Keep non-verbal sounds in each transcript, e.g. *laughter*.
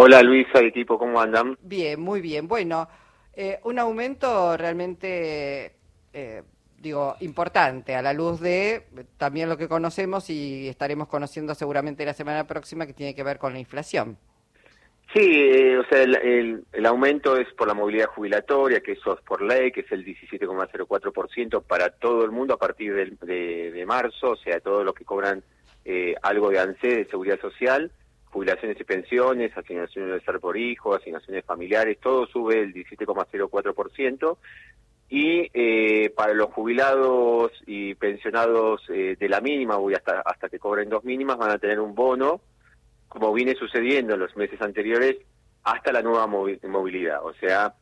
Hola Luisa, equipo, ¿cómo andan? Bien, muy bien. Bueno, eh, un aumento realmente, eh, digo, importante a la luz de también lo que conocemos y estaremos conociendo seguramente la semana próxima que tiene que ver con la inflación. Sí, eh, o sea, el, el, aumento es por la movilidad jubilatoria, que eso es por ley, que es el 17,04% para todo el mundo a partir de, de, marzo, o sea, todos los que cobran algo de ANSE, de Seguridad Social, jubilaciones y pensiones, asignaciones de ser por hijo, asignaciones familiares, todo sube el 17,04%. Y eh, para los jubilados y pensionados eh, de la mínima, voy hasta, hasta que cobren dos mínimas, van a tener un bono, como viene sucediendo en los meses anteriores, hasta la nueva movilidad, o sea,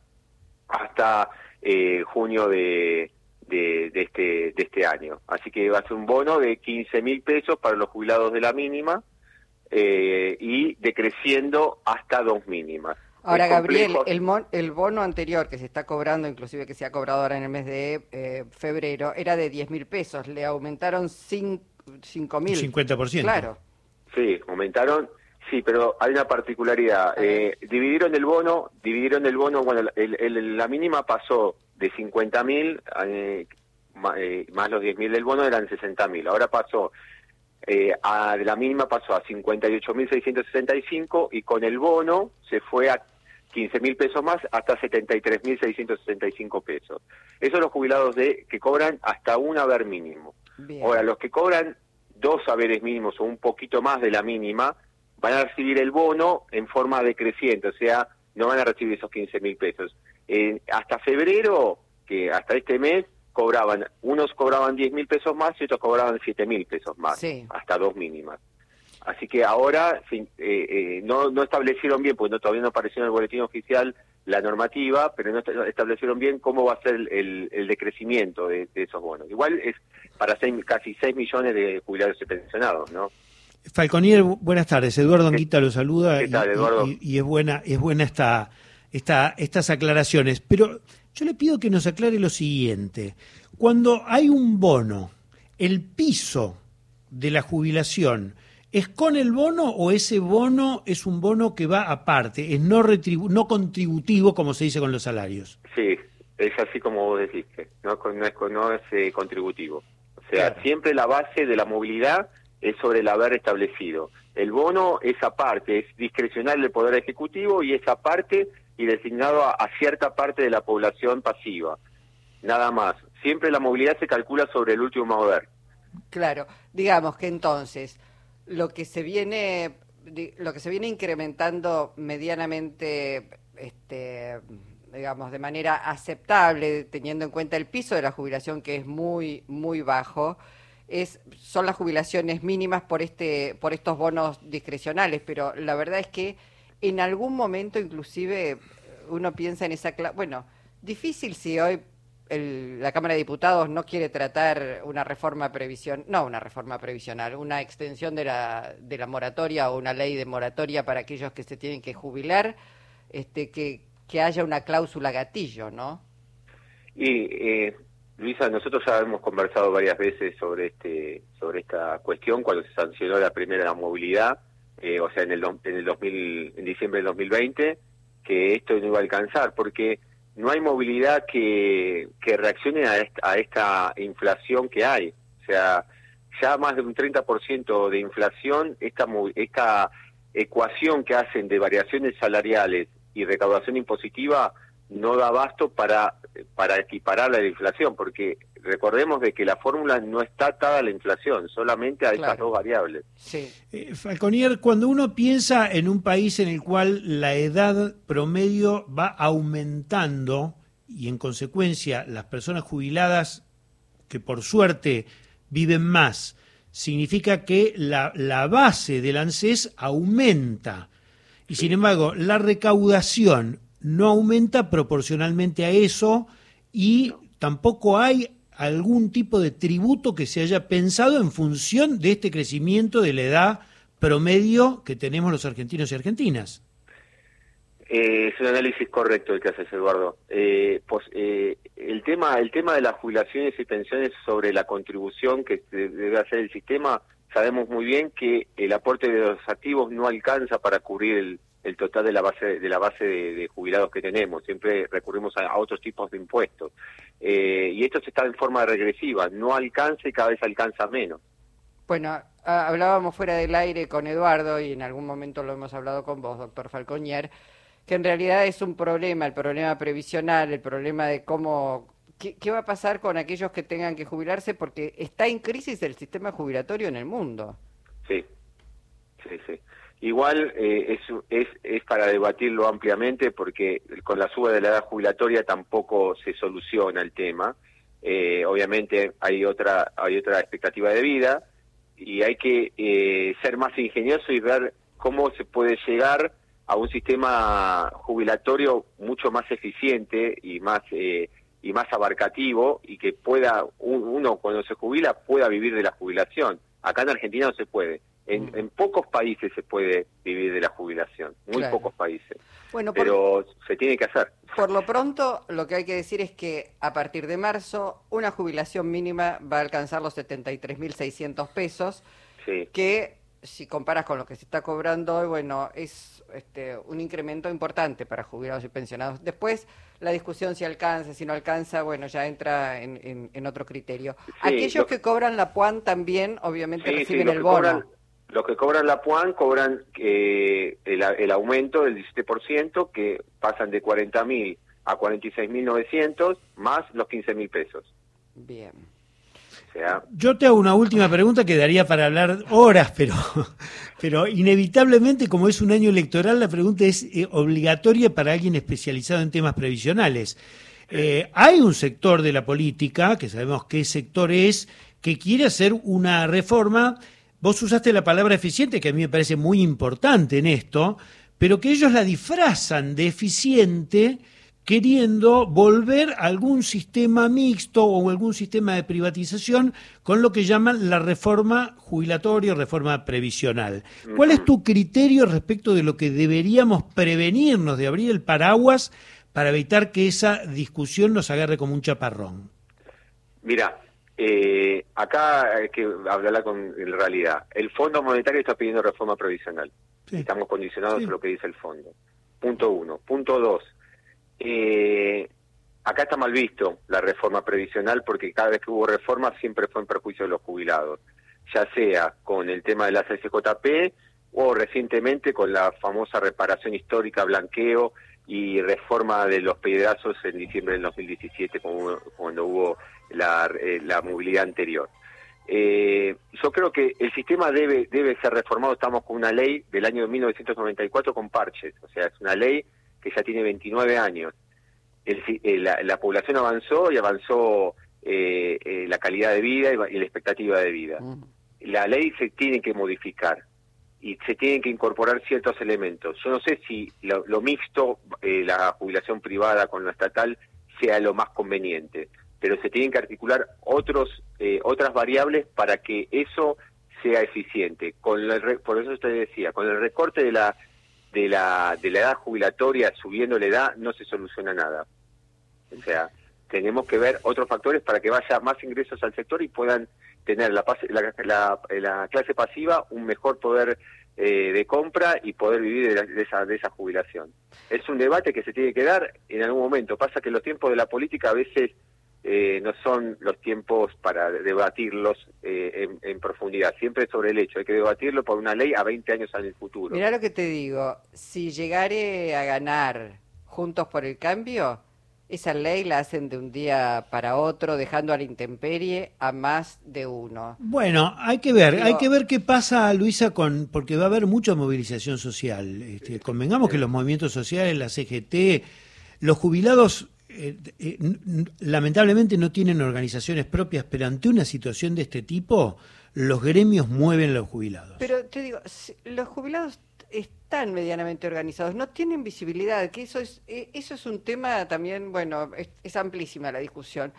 hasta eh, junio de, de, de, este, de este año. Así que va a ser un bono de 15 mil pesos para los jubilados de la mínima, eh, y decreciendo hasta dos mínimas. Ahora, Gabriel, el, el bono anterior que se está cobrando, inclusive que se ha cobrado ahora en el mes de eh, febrero, era de 10 mil pesos. Le aumentaron 5 mil. 50%. Claro. Sí, aumentaron. Sí, pero hay una particularidad. Eh, dividieron el bono, dividieron el bono, bueno, el, la mínima pasó de 50 mil, eh, más los 10 mil del bono eran 60 mil. Ahora pasó eh, a, de la mínima pasó a 58.665 y con el bono se fue a 15.000 pesos más hasta 73.665 pesos. Esos los jubilados de que cobran hasta un haber mínimo. Ahora, los que cobran dos haberes mínimos o un poquito más de la mínima van a recibir el bono en forma decreciente, o sea, no van a recibir esos 15.000 pesos. Eh, hasta febrero, que hasta este mes, cobraban, unos cobraban 10 mil pesos más y otros cobraban 7 mil pesos más, hasta dos mínimas. Así que ahora eh, eh, no, no establecieron bien, porque no, todavía no apareció en el boletín oficial la normativa, pero no establecieron bien cómo va a ser el, el, decrecimiento de, esos bonos. Igual es para seis, casi 6 millones de jubilados y pensionados, ¿no? Falconier, buenas tardes. Eduardo Anguita lo saluda Y, y, es buena es buena esta, esta, estas aclaraciones. Pero yo le pido que nos aclare lo siguiente. Cuando hay un bono, el piso de la jubilación, ¿es con el bono o ese bono es un bono que va aparte, es no, no contributivo como se dice con los salarios? Sí, es así como vos decís, no, no es, eh, contributivo. O sea, siempre la base de la movilidad es sobre el haber establecido. El bono es aparte, es discrecional del Poder Ejecutivo y es aparte y designado a, cierta parte de la población pasiva. Nada más. Siempre la movilidad se calcula sobre el último mover. Claro, digamos que entonces lo que se viene lo que se viene incrementando medianamente este digamos de manera aceptable teniendo en cuenta el piso de la jubilación que es muy muy bajo es son las jubilaciones mínimas por este por estos bonos discrecionales pero la verdad es que en algún momento inclusive uno piensa en esa... Bueno, difícil si hoy la Cámara de Diputados no quiere tratar una reforma previsión, no una reforma previsional, una extensión de la, de la moratoria o una ley de moratoria para aquellos que se tienen que jubilar, este, que, que haya una cláusula gatillo, ¿no? Y eh, Luisa, nosotros ya hemos conversado varias veces sobre este sobre esta cuestión cuando se sancionó la primera movilidad eh, o sea, en el, en el 2000, en diciembre del 2020, que esto no iba a alcanzar, porque no hay movilidad que, que reaccione a esta, inflación que hay. O sea, ya más de un 30% de inflación, esta, esta ecuación que hacen de variaciones salariales y recaudación impositiva no da abasto para, para equiparar la inflación, porque recordemos de que la fórmula no está atada a la inflación, solamente a estas dos variables. Sí. Eh, Falconier, cuando uno piensa en un país en el cual la edad promedio va aumentando y en consecuencia las personas jubiladas que por suerte viven más, significa que la, la base del ANSES aumenta. Y sin embargo, la recaudación no aumenta proporcionalmente a eso y tampoco hay algún tipo de tributo que se haya pensado en función de este crecimiento de la edad promedio que tenemos los argentinos y argentinas. Eh, es un análisis correcto el que haces, Eduardo. Eh, pues, eh, el tema, el tema de las jubilaciones y pensiones sobre la contribución que debe hacer el sistema, sabemos muy bien que el aporte de los activos no alcanza para cubrir el total de la base de la base de, jubilados que tenemos. Siempre recurrimos a, otros tipos de impuestos. Eh, y esto se está en forma regresiva, no alcanza y cada vez alcanza menos. Bueno, hablábamos fuera del aire con Eduardo y en algún momento lo hemos hablado con vos, doctor Falconier, que en realidad es un problema, el problema previsional, el problema de cómo ¿Qué, va a pasar con aquellos que tengan que jubilarse? Porque está en crisis el sistema jubilatorio en el mundo. Sí, sí, sí. Igual eh, es, es, es para debatirlo ampliamente porque con la suba de la edad jubilatoria tampoco se soluciona el tema. Eh, obviamente hay otra, hay otra expectativa de vida y hay que eh, ser más ingenioso y ver cómo se puede llegar a un sistema jubilatorio mucho más eficiente y más eh, y más abarcativo y que pueda uno cuando se jubila pueda vivir de la jubilación. Acá en Argentina no se puede. En, mm. en pocos países se puede vivir de la jubilación, muy pocos países. Bueno, pero se tiene que hacer. Por lo pronto, lo que hay que decir es que a partir de marzo una jubilación mínima va a alcanzar los 73.600 pesos, sí. que si comparas con lo que se está cobrando hoy, bueno, es este, un incremento importante para jubilados y pensionados. Después, la discusión si alcanza, si no alcanza, bueno, ya entra en, otro criterio. Aquellos que cobran la PUAN también, obviamente, reciben el bono. Los que cobran la PUAN cobran eh, el, aumento del 17%, que pasan de 40.000 a 46.900, más los 15.000 pesos. Bien. Yo te hago una última pregunta que daría para hablar horas, pero, *laughs* pero inevitablemente, como es un año electoral, la pregunta es eh, obligatoria para alguien especializado en temas previsionales. Eh, hay un sector de la política, que sabemos qué sector es, que quiere hacer una reforma. Vos usaste la palabra eficiente, que a mí me parece muy importante en esto, pero que ellos la disfrazan de eficiente queriendo volver a algún sistema mixto o algún sistema de privatización con lo que llaman la reforma jubilatoria, reforma previsional. ¿Cuál es tu criterio respecto de lo que deberíamos prevenirnos de abrir el paraguas para evitar que esa discusión nos agarre como un chaparrón? Mira, eh, acá hay que hablarla con realidad. El Fondo Monetario está pidiendo reforma previsional. Estamos condicionados a lo que dice el fondo. Punto uno. Punto dos eh, acá está mal visto la reforma previsional porque cada vez que hubo reforma siempre fue en perjuicio de los jubilados, ya sea con el tema de la CSJP o recientemente con la famosa reparación histórica, blanqueo y reforma de los pedazos en diciembre del 2017 cuando, hubo la, eh, la movilidad anterior. Eh, yo creo que el sistema debe, debe ser reformado. Estamos con una ley del año 1994 con parches, o sea, es una ley que ya tiene 29 años. Eh, la, población avanzó y avanzó eh, eh, la calidad de vida y, la expectativa de vida. Mm. La ley se tiene que modificar y se tienen que incorporar ciertos elementos. Yo no sé si lo, mixto, la jubilación privada con lo estatal, sea lo más conveniente, pero se tienen que articular otros otras variables para que eso sea eficiente. Con por eso usted decía, con el recorte de la de la, de la edad jubilatoria subiendo la edad no se soluciona nada. O sea, tenemos que ver otros factores para que vaya más ingresos al sector y puedan tener la, la, la, clase pasiva un mejor poder eh, de compra y poder vivir de, esa, de esa jubilación. Es un debate que se tiene que dar en algún momento. Pasa que los tiempos de la política a veces eh, no son los tiempos para debatirlos eh, en, profundidad, siempre sobre el hecho, hay que debatirlo por una ley a 20 años en el futuro. Mira lo que te digo, si llegare a ganar Juntos por el Cambio, esa ley la hacen de un día para otro, dejando a la intemperie a más de uno. Bueno, hay que ver, hay que ver qué pasa, Luisa, con porque va a haber mucha movilización social. Este, convengamos que los movimientos sociales, la CGT, los jubilados eh, eh, lamentablemente no tienen organizaciones propias, pero ante una situación de este tipo, los gremios mueven a los jubilados. Pero te digo, los jubilados están medianamente organizados, no tienen visibilidad, que eso es, eh, eso es un tema también, bueno, es, amplísima la discusión.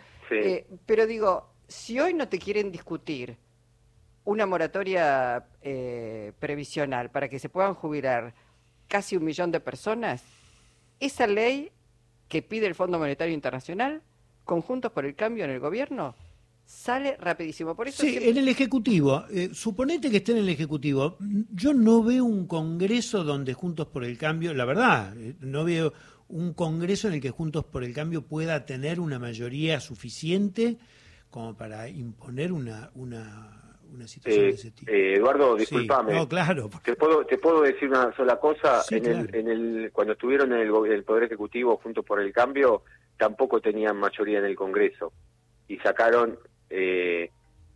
pero digo, si hoy no te quieren discutir una moratoria previsional para que se puedan jubilar casi un millón de personas, esa ley que pide el Fondo Monetario Internacional, conjuntos por el cambio en el gobierno, sale rapidísimo. Por eso Sí, siempre- en el Ejecutivo. eh, suponete que esté en el Ejecutivo. Yo no veo un Congreso donde Juntos por el Cambio, la verdad, eh, no veo un Congreso en el que Juntos por el Cambio pueda tener una mayoría suficiente como para imponer una, una, una situación de Eh, ese tipo. eh, Eduardo, Sí, discúlpame. No, claro. Te puedo, te puedo decir una sola cosa. Sí, en, el, claro. en el, cuando estuvieron en el, Poder Ejecutivo junto por el cambio, tampoco tenían mayoría en el Congreso y sacaron eh,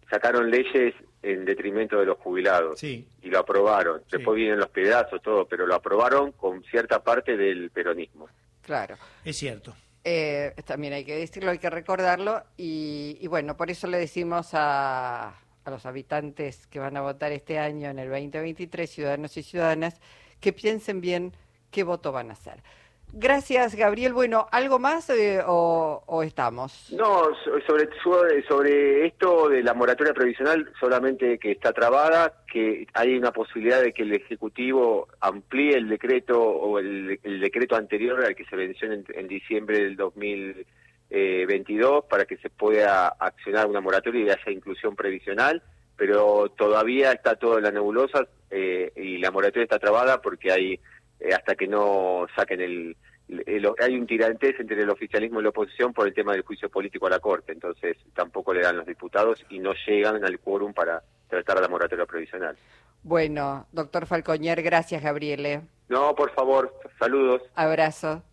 sacaron leyes en detrimento de los jubilados Sí. y lo aprobaron. Sí. Después vienen los pedazos, todo, pero lo aprobaron con cierta parte del peronismo. Claro. Es cierto. Eh, también hay que decirlo, hay que recordarlo. Y, y bueno, por eso le decimos a, a los habitantes que van a votar este año en el 2023, ciudadanos y ciudadanas, que piensen bien qué voto van a hacer. Gracias, Gabriel. Bueno, ¿algo más eh, o, estamos? No, so- sobre, sobre esto de la moratoria previsional, solamente que está trabada, que hay una posibilidad de que el Ejecutivo amplíe el decreto o el, decreto anterior al que se venció en, en diciembre del 2022 para que se pueda accionar una moratoria y haya inclusión previsional, pero todavía está todo en la nebulosa eh, y la moratoria está trabada porque hay eh, hasta que no saquen el, el- hay un tirantez entre el oficialismo y la oposición por el tema del juicio político a la Corte, entonces tampoco le dan los diputados y no llegan al quórum para tratar la moratoria provisional. Bueno, doctor Falcoñer, gracias, Gabriele. No, por favor, saludos. Abrazo.